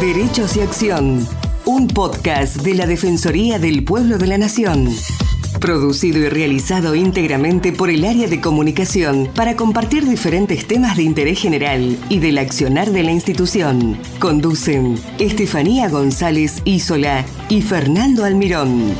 Derechos y Acción, un podcast de la Defensoría del Pueblo de la Nación. Producido y realizado íntegramente por el área de comunicación para compartir diferentes temas de interés general y del accionar de la institución. Conducen Estefanía González Isola y Fernando Almirón.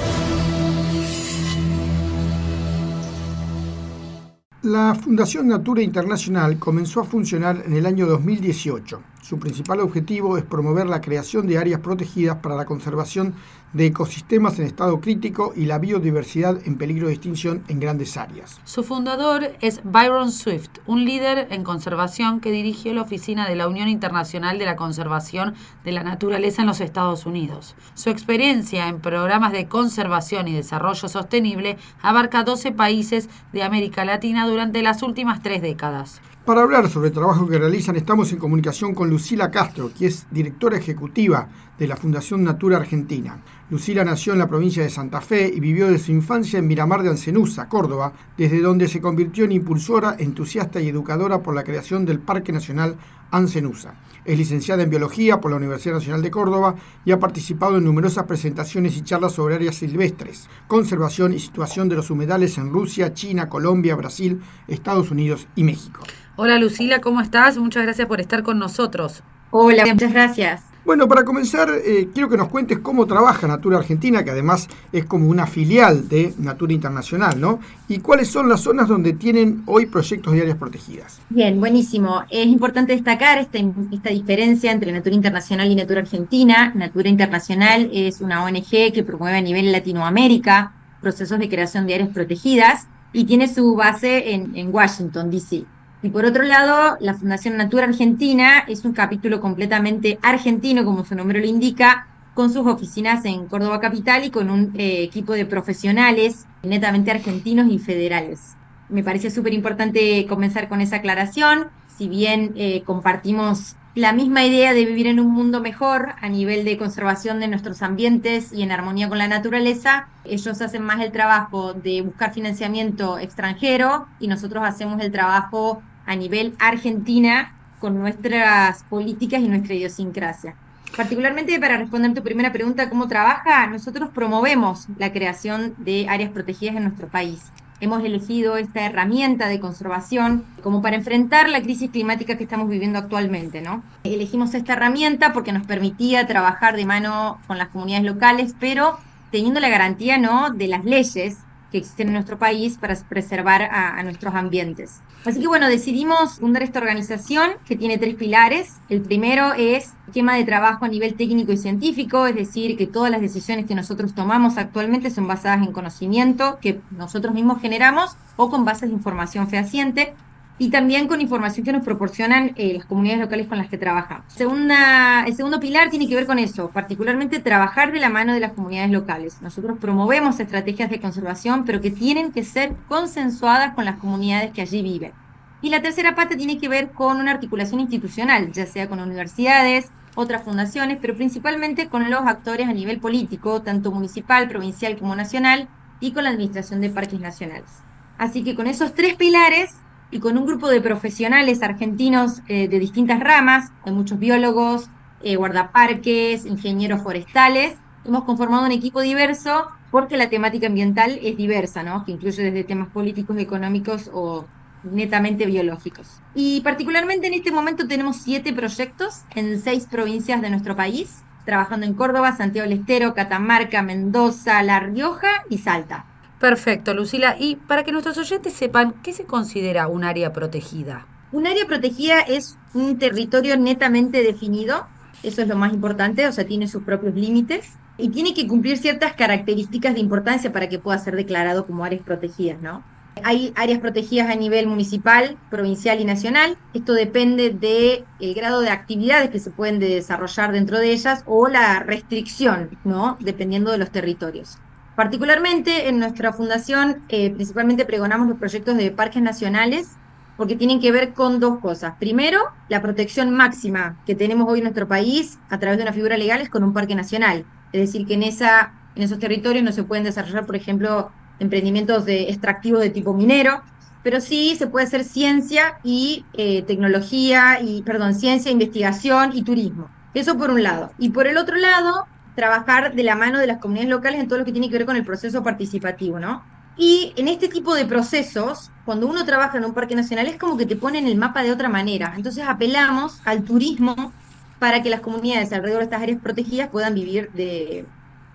La Fundación Natura Internacional comenzó a funcionar en el año 2018. Su principal objetivo es promover la creación de áreas protegidas para la conservación de ecosistemas en estado crítico y la biodiversidad en peligro de extinción en grandes áreas. Su fundador es Byron Swift, un líder en conservación que dirigió la oficina de la Unión Internacional de la Conservación de la Naturaleza en los Estados Unidos. Su experiencia en programas de conservación y desarrollo sostenible abarca 12 países de América Latina durante las últimas tres décadas. Para hablar sobre el trabajo que realizan, estamos en comunicación con Lucila Castro, que es directora ejecutiva de la Fundación Natura Argentina. Lucila nació en la provincia de Santa Fe y vivió de su infancia en Miramar de Ancenusa, Córdoba, desde donde se convirtió en impulsora, entusiasta y educadora por la creación del Parque Nacional Ancenusa. Es licenciada en Biología por la Universidad Nacional de Córdoba y ha participado en numerosas presentaciones y charlas sobre áreas silvestres, conservación y situación de los humedales en Rusia, China, Colombia, Brasil, Estados Unidos y México. Hola Lucila, ¿cómo estás? Muchas gracias por estar con nosotros. Hola, muchas gracias. Bueno, para comenzar, eh, quiero que nos cuentes cómo trabaja Natura Argentina, que además es como una filial de Natura Internacional, ¿no? Y cuáles son las zonas donde tienen hoy proyectos de áreas protegidas. Bien, buenísimo. Es importante destacar esta, esta diferencia entre Natura Internacional y Natura Argentina. Natura Internacional es una ONG que promueve a nivel Latinoamérica procesos de creación de áreas protegidas y tiene su base en, en Washington, D.C. Y por otro lado, la Fundación Natura Argentina es un capítulo completamente argentino, como su nombre lo indica, con sus oficinas en Córdoba Capital y con un eh, equipo de profesionales netamente argentinos y federales. Me parece súper importante comenzar con esa aclaración. Si bien eh, compartimos la misma idea de vivir en un mundo mejor a nivel de conservación de nuestros ambientes y en armonía con la naturaleza, ellos hacen más el trabajo de buscar financiamiento extranjero y nosotros hacemos el trabajo a nivel Argentina con nuestras políticas y nuestra idiosincrasia. Particularmente para responder tu primera pregunta, ¿cómo trabaja? Nosotros promovemos la creación de áreas protegidas en nuestro país. Hemos elegido esta herramienta de conservación como para enfrentar la crisis climática que estamos viviendo actualmente, ¿no? Elegimos esta herramienta porque nos permitía trabajar de mano con las comunidades locales, pero teniendo la garantía, ¿no?, de las leyes que existen en nuestro país para preservar a, nuestros ambientes. Así que bueno, decidimos fundar esta organización que tiene tres pilares. El primero es esquema de trabajo a nivel técnico y científico, es decir, que todas las decisiones que nosotros tomamos actualmente son basadas en conocimiento que nosotros mismos generamos o con bases de información fehaciente y también con información que nos proporcionan eh, las comunidades locales con las que trabajamos. Segunda, el segundo pilar tiene que ver con eso, particularmente trabajar de la mano de las comunidades locales. Nosotros promovemos estrategias de conservación, pero que tienen que ser consensuadas con las comunidades que allí viven. Y la tercera parte tiene que ver con una articulación institucional, ya sea con universidades, otras fundaciones, pero principalmente con los actores a nivel político, tanto municipal, provincial como nacional, y con la administración de parques nacionales. Así que con esos tres pilares y con un grupo de profesionales argentinos eh, de distintas ramas, hay muchos biólogos, eh, guardaparques, ingenieros forestales, hemos conformado un equipo diverso porque la temática ambiental es diversa, ¿no? que incluye desde temas políticos, económicos o netamente biológicos. Y particularmente en este momento tenemos siete proyectos en seis provincias de nuestro país, trabajando en Córdoba, Santiago del Estero, Catamarca, Mendoza, La Rioja y Salta. Perfecto, Lucila. Y para que nuestros oyentes sepan, ¿qué se considera un área protegida? Un área protegida es un territorio netamente definido, eso es lo más importante, o sea, tiene sus propios límites y tiene que cumplir ciertas características de importancia para que pueda ser declarado como áreas protegidas, ¿no? Hay áreas protegidas a nivel municipal, provincial y nacional. Esto depende del el grado de actividades que se pueden desarrollar dentro de ellas o la restricción, ¿no? Dependiendo de los territorios. Particularmente en nuestra fundación, eh, principalmente pregonamos los proyectos de parques nacionales porque tienen que ver con dos cosas. Primero, la protección máxima que tenemos hoy en nuestro país a través de una figura legal es con un parque nacional. Es decir, que en, esa, en esos territorios no se pueden desarrollar, por ejemplo, emprendimientos de extractivos de tipo minero, pero sí se puede hacer ciencia y eh, tecnología, y, perdón, ciencia, investigación y turismo. Eso por un lado. Y por el otro lado, trabajar de la mano de las comunidades locales en todo lo que tiene que ver con el proceso participativo, ¿no? Y en este tipo de procesos, cuando uno trabaja en un parque nacional, es como que te ponen el mapa de otra manera. Entonces apelamos al turismo para que las comunidades alrededor de estas áreas protegidas puedan vivir de,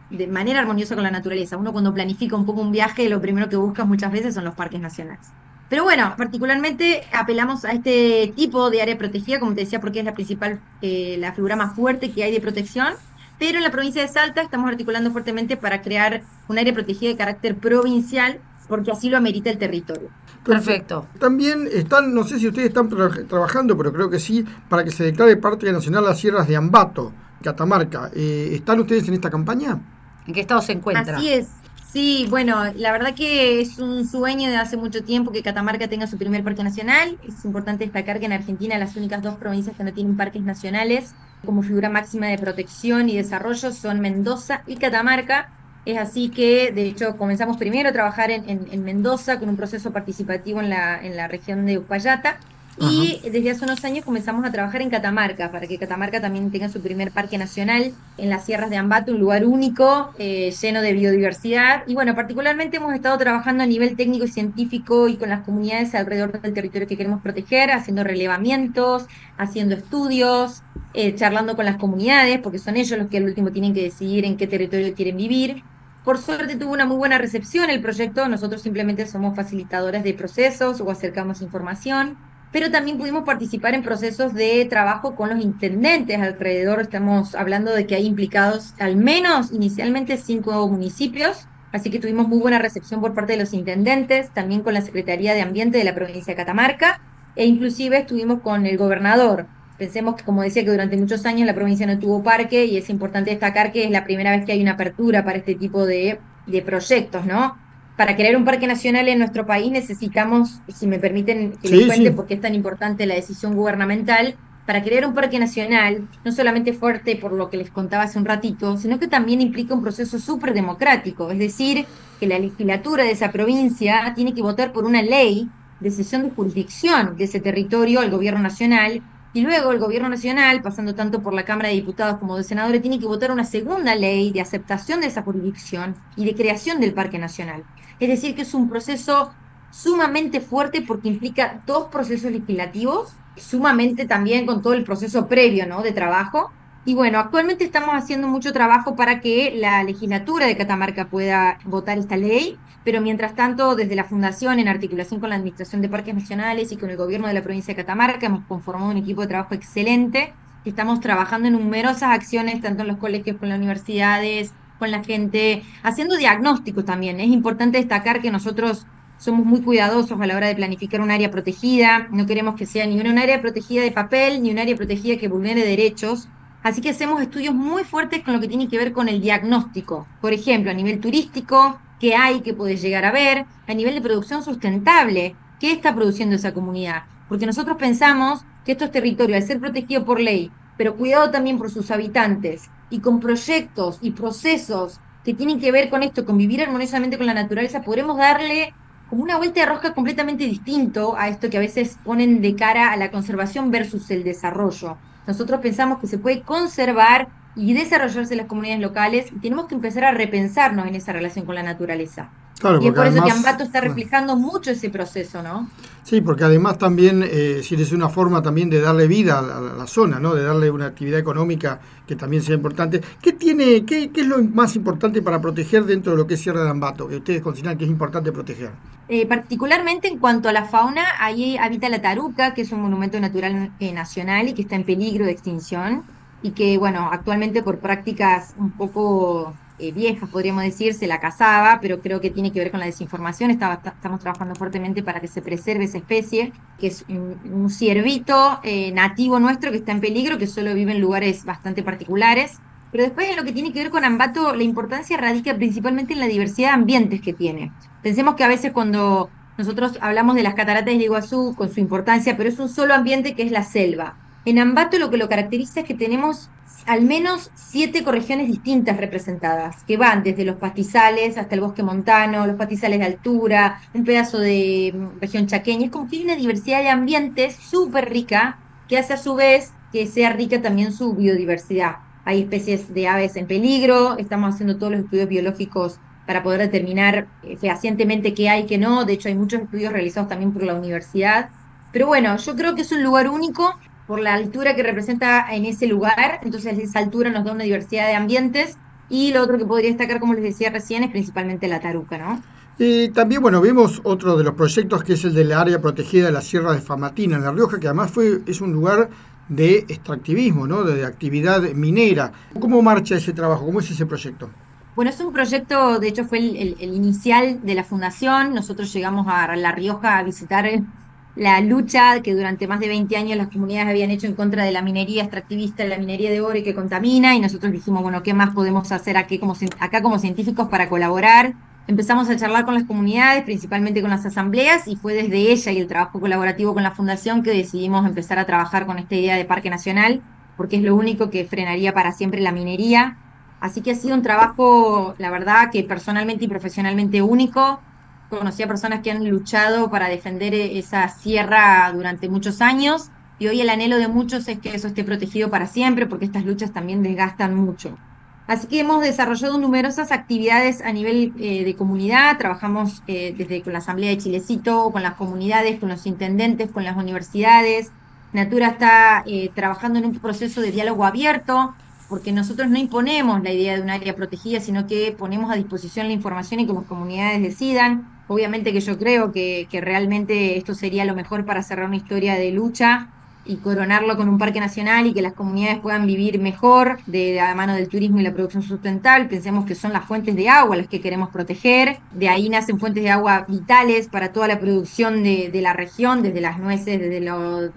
de manera armoniosa con la naturaleza. Uno cuando planifica un poco un viaje, lo primero que busca muchas veces son los parques nacionales. Pero bueno, particularmente apelamos a este tipo de área protegida, como te decía, porque es la principal, eh, la figura más fuerte que hay de protección. Pero en la provincia de Salta estamos articulando fuertemente para crear un área protegida de carácter provincial, porque así lo amerita el territorio. Perfecto. También están, no sé si ustedes están trabajando, pero creo que sí, para que se declare Parque Nacional las Sierras de Ambato, Catamarca. Eh, ¿Están ustedes en esta campaña? ¿En qué estado se encuentra? Así es. Sí, bueno, la verdad que es un sueño de hace mucho tiempo que Catamarca tenga su primer parque nacional. Es importante destacar que en Argentina las únicas dos provincias que no tienen parques nacionales como figura máxima de protección y desarrollo son Mendoza y Catamarca. Es así que, de hecho, comenzamos primero a trabajar en, Mendoza con un proceso participativo en la, en la región de Uspallata y desde hace unos años comenzamos a trabajar en Catamarca, para que Catamarca también tenga su primer parque nacional en las sierras de Ambato, un lugar único, eh, lleno de biodiversidad. Y bueno, particularmente hemos estado trabajando a nivel técnico y científico y con las comunidades alrededor del territorio que queremos proteger, haciendo relevamientos, haciendo estudios, eh, charlando con las comunidades, porque son ellos los que al último tienen que decidir en qué territorio quieren vivir. Por suerte tuvo una muy buena recepción el proyecto, nosotros simplemente somos facilitadores de procesos o acercamos información pero también pudimos participar en procesos de trabajo con los intendentes alrededor. Estamos hablando de que hay implicados al menos inicialmente cinco municipios, así que tuvimos muy buena recepción por parte de los intendentes, también con la Secretaría de Ambiente de la provincia de Catamarca, e inclusive estuvimos con el gobernador. Pensemos que, como decía, que durante muchos años la provincia no tuvo parque y es importante destacar que es la primera vez que hay una apertura para este tipo de, de proyectos, ¿no? Para crear un parque nacional en nuestro país necesitamos, si me permiten que les cuente por qué es tan importante la decisión gubernamental, para crear un parque nacional, no solamente fuerte por lo que les contaba hace un ratito, sino que también implica un proceso súper democrático, es decir, que la legislatura de esa provincia tiene que votar por una ley de cesión de jurisdicción de ese territorio al gobierno nacional y luego el gobierno nacional, pasando tanto por la Cámara de Diputados como de Senadores, tiene que votar una segunda ley de aceptación de esa jurisdicción y de creación del Parque Nacional. Es decir, que es un proceso sumamente fuerte porque implica dos procesos legislativos, sumamente también con todo el proceso previo ¿no? de trabajo. Y bueno, actualmente estamos haciendo mucho trabajo para que la legislatura de Catamarca pueda votar esta ley pero mientras tanto, desde la Fundación, en articulación con la Administración de Parques Nacionales y con el gobierno de la provincia de Catamarca, hemos conformado un equipo de trabajo excelente. Estamos trabajando en numerosas acciones, tanto en los colegios, con las universidades, con la gente, haciendo diagnósticos también. Es importante destacar que nosotros somos muy cuidadosos a la hora de planificar un área protegida. No queremos que sea ni una área protegida de papel, ni un área protegida que vulnere derechos. Así que hacemos estudios muy fuertes con lo que tiene que ver con el diagnóstico. Por ejemplo, a nivel turístico, qué hay, qué puede llegar a ver, a nivel de producción sustentable, qué está produciendo esa comunidad. Porque nosotros pensamos que estos territorios, al ser protegidos por ley, pero cuidado también por sus habitantes, y con proyectos y procesos que tienen que ver con esto, con vivir armoniosamente con la naturaleza, podremos darle como una vuelta de rosca completamente distinto a esto que a veces ponen de cara a la conservación versus el desarrollo. Nosotros pensamos que se puede conservar y desarrollarse las comunidades locales y tenemos que empezar a repensarnos en esa relación con la naturaleza. y es por eso que Ambato está reflejando mucho ese proceso, ¿no? Sí, porque además también, eh, es una forma también de darle vida a la, zona, ¿no? De darle una actividad económica que también sea importante. ¿Qué tiene, qué, qué, es lo más importante para proteger dentro de lo que es Sierra de Ambato, que ustedes consideran que es importante proteger? Eh, particularmente en cuanto a la fauna, ahí habita la taruca, que es un monumento natural eh, nacional y que está en peligro de extinción y que, bueno, actualmente por prácticas un poco eh, viejas, podríamos decir, se la cazaba, pero creo que tiene que ver con la desinformación. estamos trabajando fuertemente para que se preserve esa especie, que es un, ciervito eh, nativo nuestro que está en peligro, que solo vive en lugares bastante particulares. Pero después en lo que tiene que ver con Ambato, la importancia radica principalmente en la diversidad de ambientes que tiene. Pensemos que a veces cuando nosotros hablamos de las cataratas de Iguazú con su importancia, pero es un solo ambiente que es la selva. En Ambato lo que lo caracteriza es que tenemos al menos siete ecorregiones distintas representadas, que van desde los pastizales hasta el bosque montano, los pastizales de altura, un pedazo de mm, región chaqueña. Es como que hay una diversidad de ambientes súper rica que hace a su vez que sea rica también su biodiversidad. Hay especies de aves en peligro, estamos haciendo todos los estudios biológicos para poder determinar eh, fehacientemente qué hay, qué no. De hecho, hay muchos estudios realizados también por la universidad. Pero bueno, yo creo que es un lugar único por la altura que representa en ese lugar. Entonces, esa altura nos da una diversidad de ambientes. Y lo otro que podría destacar, como les decía recién, es principalmente la taruca, ¿no? Y también, bueno, vimos otro de los proyectos que es el del área protegida de la Sierra de Famatina, en La Rioja, que además fue, es un lugar de extractivismo, ¿no? de actividad minera. ¿Cómo marcha ese trabajo? ¿Cómo es ese proyecto? Bueno, es un proyecto, de hecho fue el, inicial de la fundación. Nosotros llegamos a La Rioja a visitar la lucha que durante más de 20 años las comunidades habían hecho en contra de la minería extractivista, la minería de oro y que contamina, y nosotros dijimos, bueno, ¿qué más podemos hacer aquí como, acá como científicos para colaborar? Empezamos a charlar con las comunidades, principalmente con las asambleas, y fue desde ella y el trabajo colaborativo con la fundación que decidimos empezar a trabajar con esta idea de parque nacional, porque es lo único que frenaría para siempre la minería. Así que ha sido un trabajo, la verdad, que personalmente y profesionalmente único. Conocí a personas que han luchado para defender esa sierra durante muchos años y hoy el anhelo de muchos es que eso esté protegido para siempre porque estas luchas también desgastan mucho. Así que hemos desarrollado numerosas actividades a nivel eh, de comunidad, trabajamos eh, desde con la Asamblea de Chilecito, con las comunidades, con los intendentes, con las universidades. Natura está eh, trabajando en un proceso de diálogo abierto, porque nosotros no imponemos la idea de un área protegida, sino que ponemos a disposición la información y que las comunidades decidan. Obviamente que yo creo que, que realmente esto sería lo mejor para cerrar una historia de lucha y coronarlo con un parque nacional y que las comunidades puedan vivir mejor de, la mano del turismo y la producción sustentable. Pensemos que son las fuentes de agua las que queremos proteger. De ahí nacen fuentes de agua vitales para toda la producción de, la región, desde las nueces, desde los...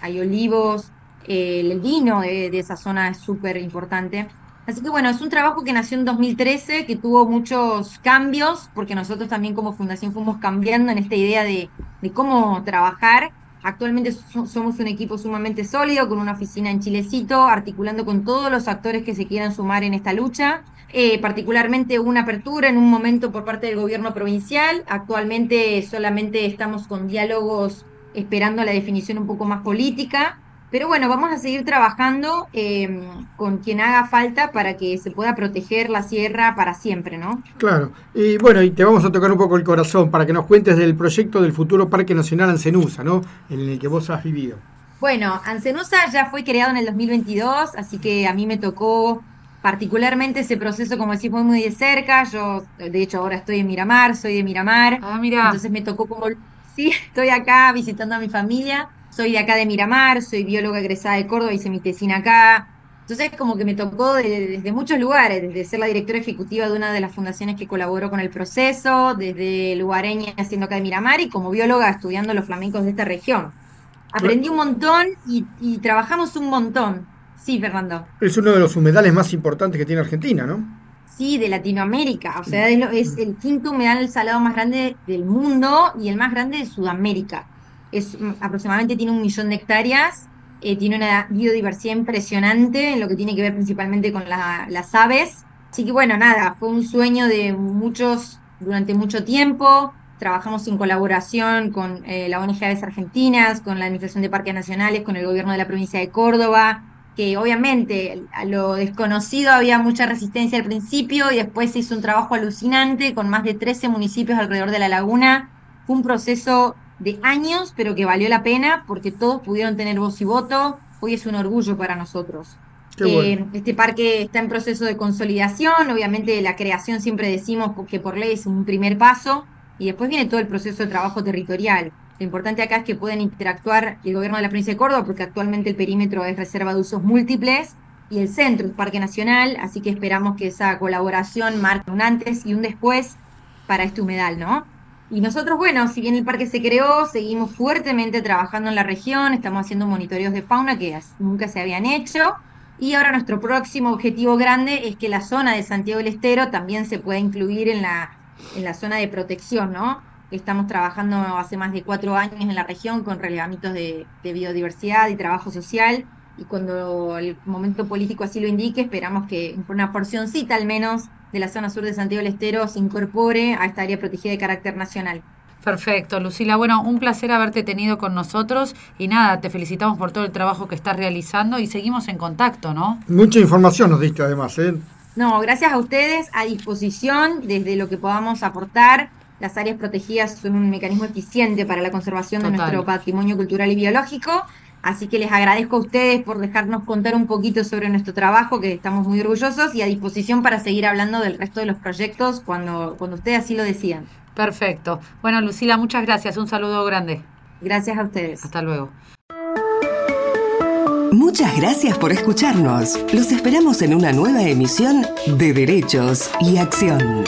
hay olivos, el vino de, de esa zona es súper importante. Así que bueno, es un trabajo que nació en 2013, que tuvo muchos cambios, porque nosotros también como fundación fuimos cambiando en esta idea de, de cómo trabajar Actualmente somos un equipo sumamente sólido, con una oficina en Chilecito, articulando con todos los actores que se quieran sumar en esta lucha. Eh, particularmente una apertura en un momento por parte del gobierno provincial. Actualmente solamente estamos con diálogos esperando la definición un poco más política. Pero bueno, vamos a seguir trabajando em, con quien haga falta para que se pueda proteger la sierra para siempre, ¿no? Claro. Y bueno, y te vamos a tocar un poco el corazón para que nos cuentes del proyecto del futuro Parque Nacional Ancenusa, ¿no? En el que vos has vivido. Bueno, Ancenusa ya fue creado en el 2022, así que a mí me tocó particularmente ese proceso, como decís, muy, muy de cerca. Yo, de hecho, ahora estoy en Miramar, soy de Miramar. Ah, mira. Entonces me tocó como... Sí, estoy acá visitando a mi familia soy de acá de Miramar, soy bióloga egresada de Córdoba, hice mi tesina acá. Entonces, como que me tocó desde muchos lugares, desde ser la directora ejecutiva de una de las fundaciones que colaboró con el proceso, desde lugareña haciendo acá de Miramar y como bióloga estudiando los flamencos de esta región. Aprendí un montón y, trabajamos un montón. Sí, Fernando. Es uno de los humedales más importantes que tiene Argentina, ¿no? Sí, de Latinoamérica. O sea, es el quinto humedal salado más grande del mundo y el más grande de Sudamérica es mm, aproximadamente tiene un millón de hectáreas, eh, tiene una biodiversidad impresionante en lo que tiene que ver principalmente con las aves. Así que bueno, nada, fue un sueño de muchos durante mucho tiempo. Trabajamos en colaboración con eh, la ONG Aves Argentinas, con la Administración de Parques Nacionales, con el gobierno de la provincia de Córdoba, que obviamente a lo desconocido había mucha resistencia al principio y después se hizo un trabajo alucinante con más de 13 municipios alrededor de la laguna. Fue un proceso de años, pero que valió la pena porque todos pudieron tener voz y voto. Hoy es un orgullo para nosotros. Eh, este parque está en proceso de consolidación, obviamente la creación siempre decimos que por ley es un primer paso y después viene todo el proceso de trabajo territorial. Lo importante acá es que pueden interactuar el gobierno de la provincia de Córdoba porque actualmente el perímetro es reserva de usos múltiples y el centro es Parque Nacional, así que esperamos que esa colaboración marque un antes y un después para este humedal, ¿no? Y nosotros, bueno, si bien el parque se creó, seguimos fuertemente trabajando en la región, estamos haciendo monitoreos de fauna que nunca se habían hecho. Y ahora nuestro próximo objetivo grande es que la zona de Santiago del Estero también se pueda incluir en la, en la zona de protección, ¿no? Estamos trabajando hace más de cuatro años en la región con relevamientos de, de biodiversidad y trabajo social. Y cuando el momento político así lo indique, esperamos que una porcióncita al menos de la zona sur de Santiago del Estero se incorpore a esta área protegida de carácter nacional. Perfecto, Lucila. Bueno, un placer haberte tenido con nosotros y nada, te felicitamos por todo el trabajo que estás realizando y seguimos en contacto, ¿no? Mucha información nos diste además, ¿eh? No, gracias a ustedes, a disposición desde lo que podamos aportar. Las áreas protegidas son un mecanismo eficiente para la conservación de nuestro patrimonio cultural y biológico. Así que les agradezco a ustedes por dejarnos contar un poquito sobre nuestro trabajo, que estamos muy orgullosos y a disposición para seguir hablando del resto de los proyectos cuando, cuando ustedes así lo decidan. Perfecto. Bueno, Lucila, muchas gracias. Un saludo grande. Gracias a ustedes. Hasta luego. Muchas gracias por escucharnos. Los esperamos en una nueva emisión de Derechos y Acción.